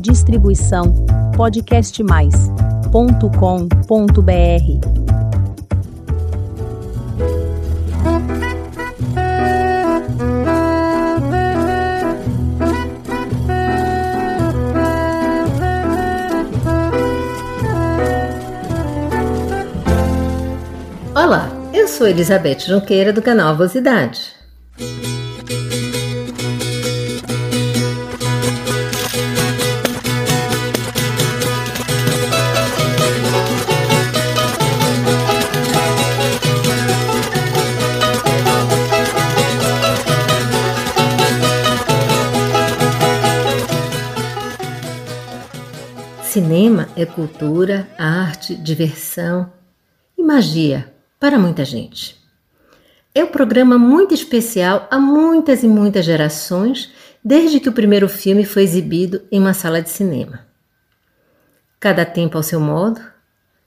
Distribuição podcastmais.com.br. Olá, eu sou Elizabeth Junqueira do canal Vosidade. Cinema é cultura, arte, diversão e magia para muita gente. É um programa muito especial a muitas e muitas gerações, desde que o primeiro filme foi exibido em uma sala de cinema. Cada tempo ao seu modo,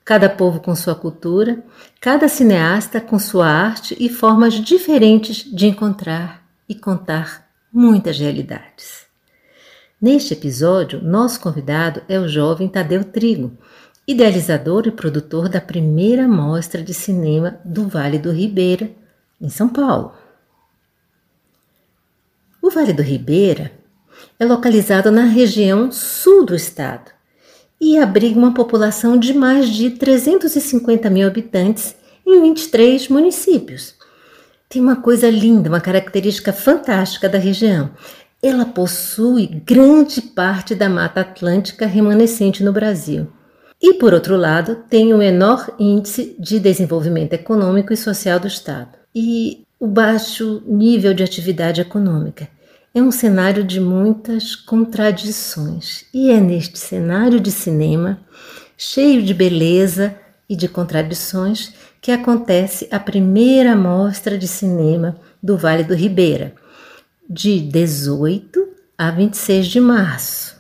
cada povo com sua cultura, cada cineasta com sua arte e formas diferentes de encontrar e contar muitas realidades. Neste episódio, nosso convidado é o jovem Tadeu Trigo, idealizador e produtor da primeira mostra de cinema do Vale do Ribeira, em São Paulo. O Vale do Ribeira é localizado na região sul do estado e abriga uma população de mais de 350 mil habitantes em 23 municípios. Tem uma coisa linda, uma característica fantástica da região. Ela possui grande parte da Mata Atlântica remanescente no Brasil. E, por outro lado, tem o menor índice de desenvolvimento econômico e social do Estado. E o baixo nível de atividade econômica. É um cenário de muitas contradições, e é neste cenário de cinema, cheio de beleza e de contradições, que acontece a primeira mostra de cinema do Vale do Ribeira, de 18 a 26 de março.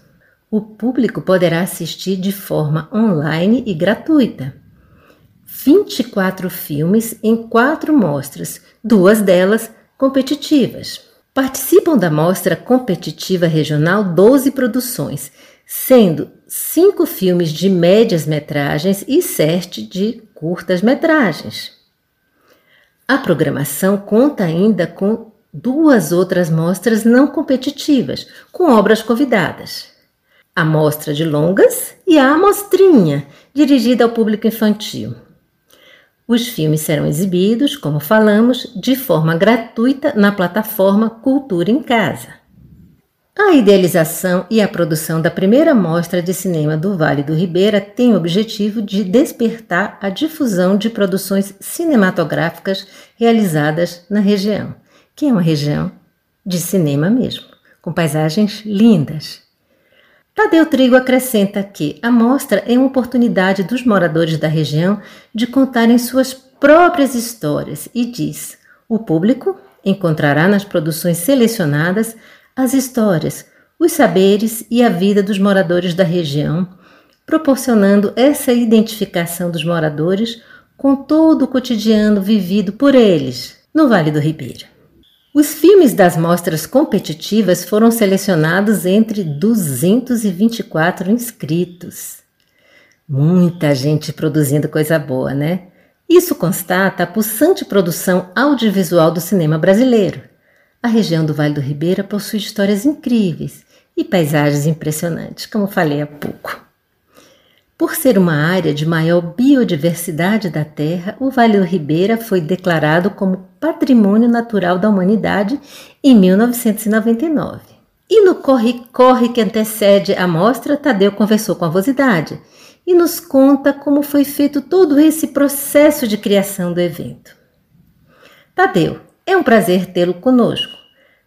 O público poderá assistir de forma online e gratuita. 24 filmes em quatro mostras, duas delas competitivas. Participam da mostra competitiva regional 12 produções, sendo cinco filmes de médias metragens e sete de curtas metragens. A programação conta ainda com duas outras mostras não competitivas, com obras convidadas a mostra de longas e a amostrinha, dirigida ao público infantil. Os filmes serão exibidos, como falamos, de forma gratuita na plataforma Cultura em Casa. A idealização e a produção da primeira mostra de cinema do Vale do Ribeira tem o objetivo de despertar a difusão de produções cinematográficas realizadas na região, que é uma região de cinema mesmo, com paisagens lindas, Tadeu Trigo acrescenta que a mostra é uma oportunidade dos moradores da região de contarem suas próprias histórias e diz: o público encontrará nas produções selecionadas as histórias, os saberes e a vida dos moradores da região, proporcionando essa identificação dos moradores com todo o cotidiano vivido por eles no Vale do Ribeira. Os filmes das mostras competitivas foram selecionados entre 224 inscritos. Muita gente produzindo coisa boa, né? Isso constata a pulsante produção audiovisual do cinema brasileiro. A região do Vale do Ribeira possui histórias incríveis e paisagens impressionantes, como falei há pouco. Por ser uma área de maior biodiversidade da Terra, o Vale do Ribeira foi declarado como Patrimônio Natural da Humanidade em 1999. E no corre-corre que antecede a mostra, Tadeu conversou com a Vosidade e nos conta como foi feito todo esse processo de criação do evento. Tadeu, é um prazer tê-lo conosco.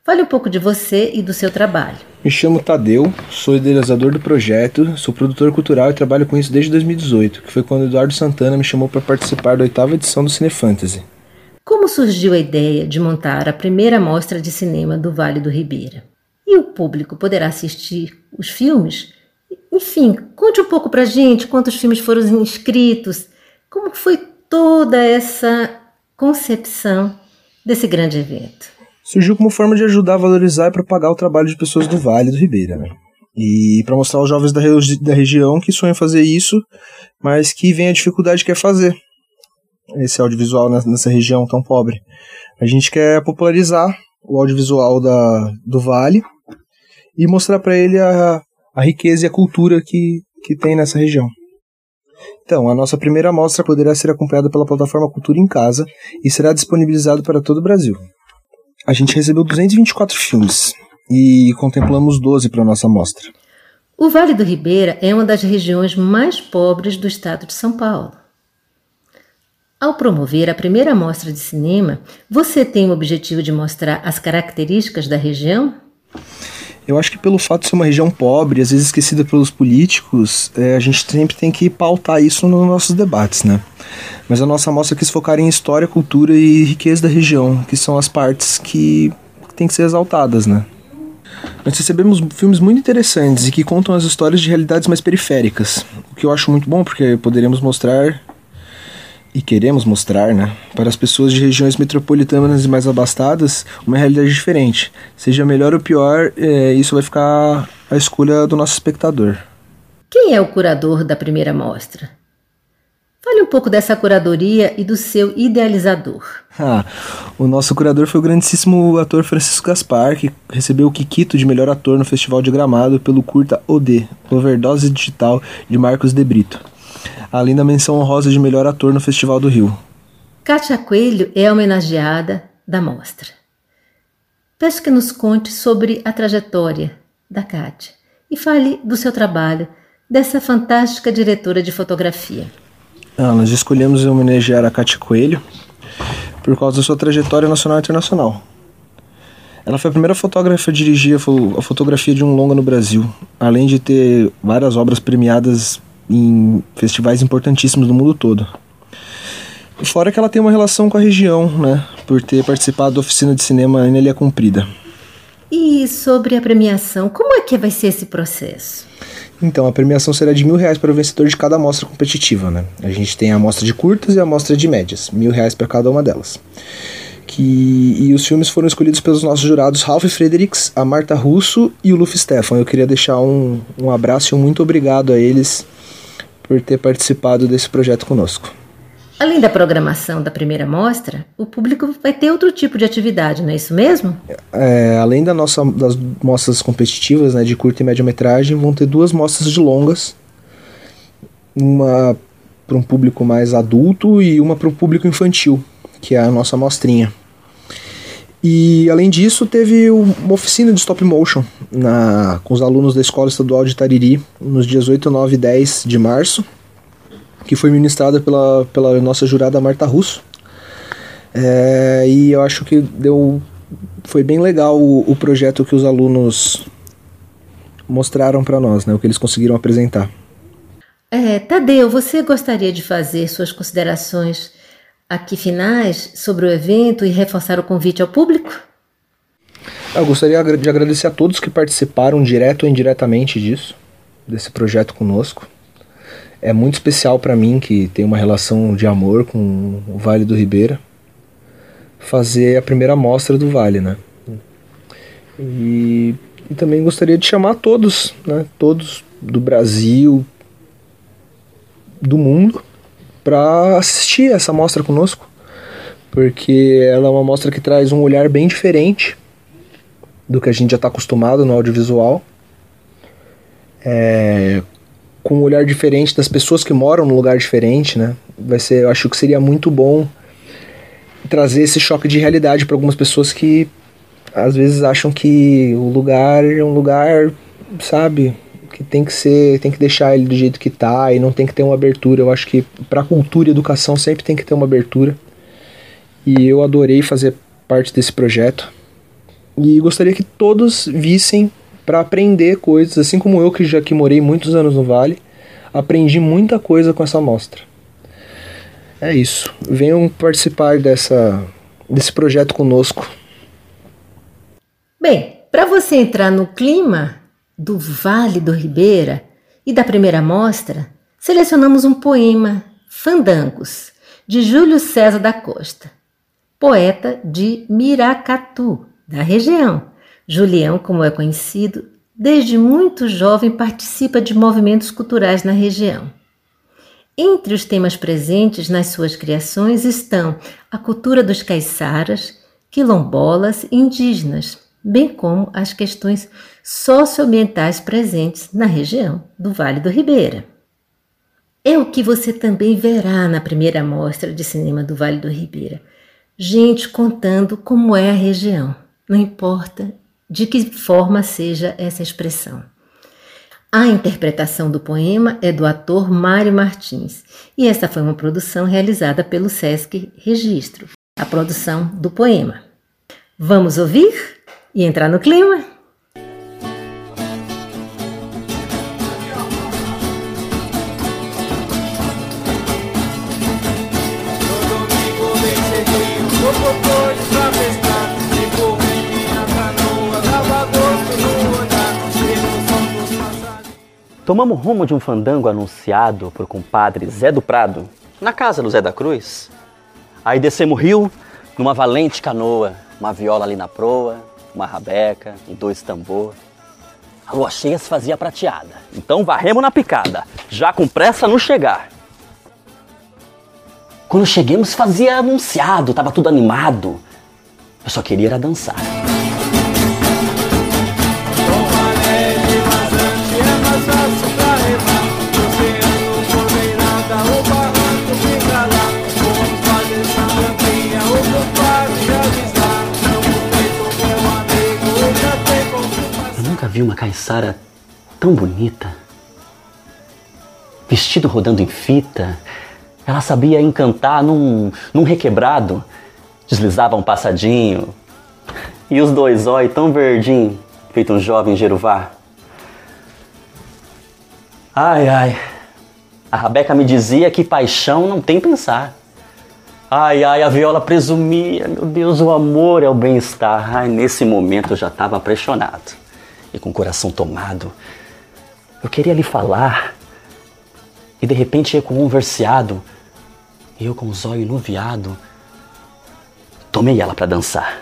Fale um pouco de você e do seu trabalho. Me chamo Tadeu, sou idealizador do projeto, sou produtor cultural e trabalho com isso desde 2018, que foi quando Eduardo Santana me chamou para participar da oitava edição do Cine Fantasy. Como surgiu a ideia de montar a primeira mostra de cinema do Vale do Ribeira? E o público poderá assistir os filmes? Enfim, conte um pouco pra gente quantos filmes foram inscritos, como foi toda essa concepção desse grande evento surgiu como forma de ajudar a valorizar e propagar o trabalho de pessoas do Vale do Ribeira. Né? E para mostrar aos jovens da, da região que sonham fazer isso, mas que vem a dificuldade que é fazer esse audiovisual nessa região tão pobre. A gente quer popularizar o audiovisual da, do Vale e mostrar para ele a, a riqueza e a cultura que, que tem nessa região. Então, a nossa primeira amostra poderá ser acompanhada pela plataforma Cultura em Casa e será disponibilizado para todo o Brasil. A gente recebeu 224 filmes e contemplamos 12 para a nossa amostra. O Vale do Ribeira é uma das regiões mais pobres do estado de São Paulo. Ao promover a primeira mostra de cinema, você tem o objetivo de mostrar as características da região? Eu acho que pelo fato de ser uma região pobre, às vezes esquecida pelos políticos, é, a gente sempre tem que pautar isso nos nossos debates, né? Mas a nossa mostra quis focar em história, cultura e riqueza da região, que são as partes que têm que ser exaltadas, né? Nós recebemos filmes muito interessantes e que contam as histórias de realidades mais periféricas, o que eu acho muito bom porque poderemos mostrar e queremos mostrar, né, para as pessoas de regiões metropolitanas e mais abastadas uma realidade diferente. Seja melhor ou pior, é, isso vai ficar a escolha do nosso espectador. Quem é o curador da primeira mostra? Fale um pouco dessa curadoria e do seu idealizador. Ah, o nosso curador foi o grandíssimo ator Francisco Gaspar, que recebeu o Kikito de melhor ator no Festival de Gramado pelo curta OD, Overdose Digital, de Marcos de Brito além da menção honrosa de melhor ator no Festival do Rio. Kátia Coelho é homenageada da mostra. Peço que nos conte sobre a trajetória da Kátia e fale do seu trabalho, dessa fantástica diretora de fotografia. Ah, nós escolhemos homenagear a Kátia Coelho por causa da sua trajetória nacional e internacional. Ela foi a primeira fotógrafa a dirigir a fotografia de um longa no Brasil, além de ter várias obras premiadas em festivais importantíssimos do mundo todo. Fora que ela tem uma relação com a região, né? Por ter participado da oficina de cinema em Ilha Cumprida. E sobre a premiação, como é que vai ser esse processo? Então, a premiação será de mil reais para o vencedor de cada amostra competitiva, né? A gente tem a amostra de curtas e a amostra de médias, mil reais para cada uma delas. Que, e os filmes foram escolhidos pelos nossos jurados Ralph Fredericks, a Marta Russo e o Luffy Stefan. Eu queria deixar um, um abraço e um muito obrigado a eles por ter participado desse projeto conosco. Além da programação da primeira mostra, o público vai ter outro tipo de atividade, não é isso mesmo? É, além da nossa, das mostras competitivas, né, de curta e média metragem, vão ter duas mostras de longas. Uma para um público mais adulto e uma para o público infantil, que é a nossa mostrinha. E além disso, teve uma oficina de stop motion na, com os alunos da Escola Estadual de Tariri nos dias 8, 9 e 10 de março, que foi ministrada pela, pela nossa jurada Marta Russo. É, e eu acho que deu foi bem legal o, o projeto que os alunos mostraram para nós, né, o que eles conseguiram apresentar. É, Tadeu, você gostaria de fazer suas considerações aqui finais sobre o evento e reforçar o convite ao público? Eu gostaria de agradecer a todos que participaram direto ou indiretamente disso, desse projeto conosco. É muito especial para mim que tem uma relação de amor com o Vale do Ribeira fazer a primeira mostra do Vale, né? E, e também gostaria de chamar todos, né? Todos do Brasil, do mundo, para assistir essa mostra conosco, porque ela é uma mostra que traz um olhar bem diferente do que a gente já está acostumado no audiovisual, é, com um olhar diferente das pessoas que moram num lugar diferente, né? Vai ser, eu acho que seria muito bom trazer esse choque de realidade para algumas pessoas que às vezes acham que o lugar é um lugar, sabe, que tem que ser, tem que deixar ele do jeito que tá e não tem que ter uma abertura. Eu acho que para cultura e educação sempre tem que ter uma abertura. E eu adorei fazer parte desse projeto. E gostaria que todos vissem para aprender coisas, assim como eu que já que morei muitos anos no Vale, aprendi muita coisa com essa mostra. É isso. Venham participar dessa desse projeto conosco. Bem, para você entrar no clima, do Vale do Ribeira e da primeira mostra, selecionamos um poema, Fandangos, de Júlio César da Costa, poeta de Miracatu, da região. Julião, como é conhecido, desde muito jovem participa de movimentos culturais na região. Entre os temas presentes nas suas criações estão a cultura dos caiçaras, quilombolas e indígenas, bem como as questões socioambientais presentes na região do Vale do Ribeira. É o que você também verá na primeira mostra de cinema do Vale do Ribeira. Gente contando como é a região, não importa de que forma seja essa expressão. A interpretação do poema é do ator Mário Martins e essa foi uma produção realizada pelo Sesc Registro, a produção do poema. Vamos ouvir e entrar no clima? Tomamos rumo de um fandango anunciado por compadre Zé do Prado, na casa do Zé da Cruz. Aí descemos o rio numa valente canoa, uma viola ali na proa, uma rabeca e dois tambor. A lua cheia se fazia prateada, então varremos na picada, já com pressa no chegar. Quando cheguemos fazia anunciado, tava tudo animado. Eu só queria era dançar. Vi uma caiçara tão bonita. Vestido rodando em fita, ela sabia encantar num, num requebrado. Deslizava um passadinho. E os dois olhos tão verdinho, feito um jovem Jeruvá. Ai, ai. A Rabeca me dizia que paixão não tem pensar. Ai, ai, a viola presumia, meu Deus, o amor é o bem-estar. Ai, nesse momento eu já estava apaixonado e com o coração tomado. Eu queria lhe falar e de repente com um verseado e eu com os olhos nuviado tomei ela para dançar.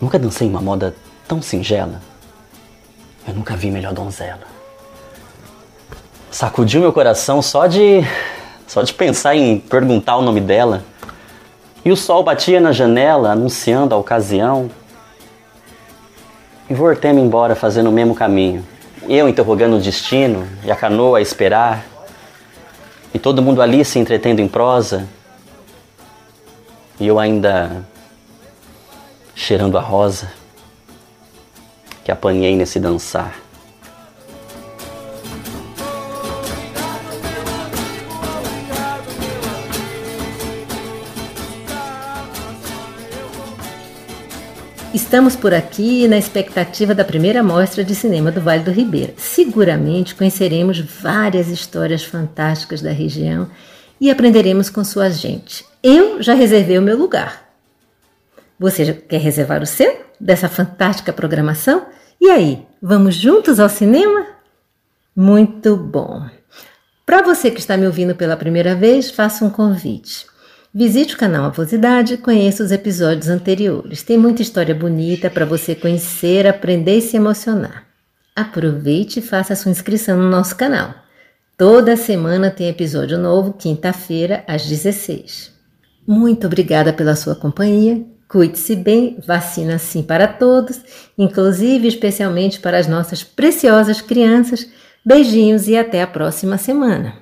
Nunca dancei uma moda tão singela. Eu nunca vi melhor donzela. Sacudiu meu coração só de só de pensar em perguntar o nome dela. E o sol batia na janela anunciando a ocasião e voltemos embora fazendo o mesmo caminho. Eu interrogando o destino e a canoa a esperar, e todo mundo ali se entretendo em prosa, e eu ainda cheirando a rosa que apanhei nesse dançar. Estamos por aqui na expectativa da primeira mostra de cinema do Vale do Ribeira. Seguramente conheceremos várias histórias fantásticas da região e aprenderemos com sua gente. Eu já reservei o meu lugar. Você quer reservar o seu dessa fantástica programação? E aí, vamos juntos ao cinema? Muito bom! Para você que está me ouvindo pela primeira vez, faço um convite. Visite o canal Avosidade conheça os episódios anteriores. Tem muita história bonita para você conhecer, aprender e se emocionar. Aproveite e faça sua inscrição no nosso canal. Toda semana tem episódio novo, quinta-feira, às 16. Muito obrigada pela sua companhia. Cuide-se bem, vacina sim para todos, inclusive especialmente para as nossas preciosas crianças. Beijinhos e até a próxima semana.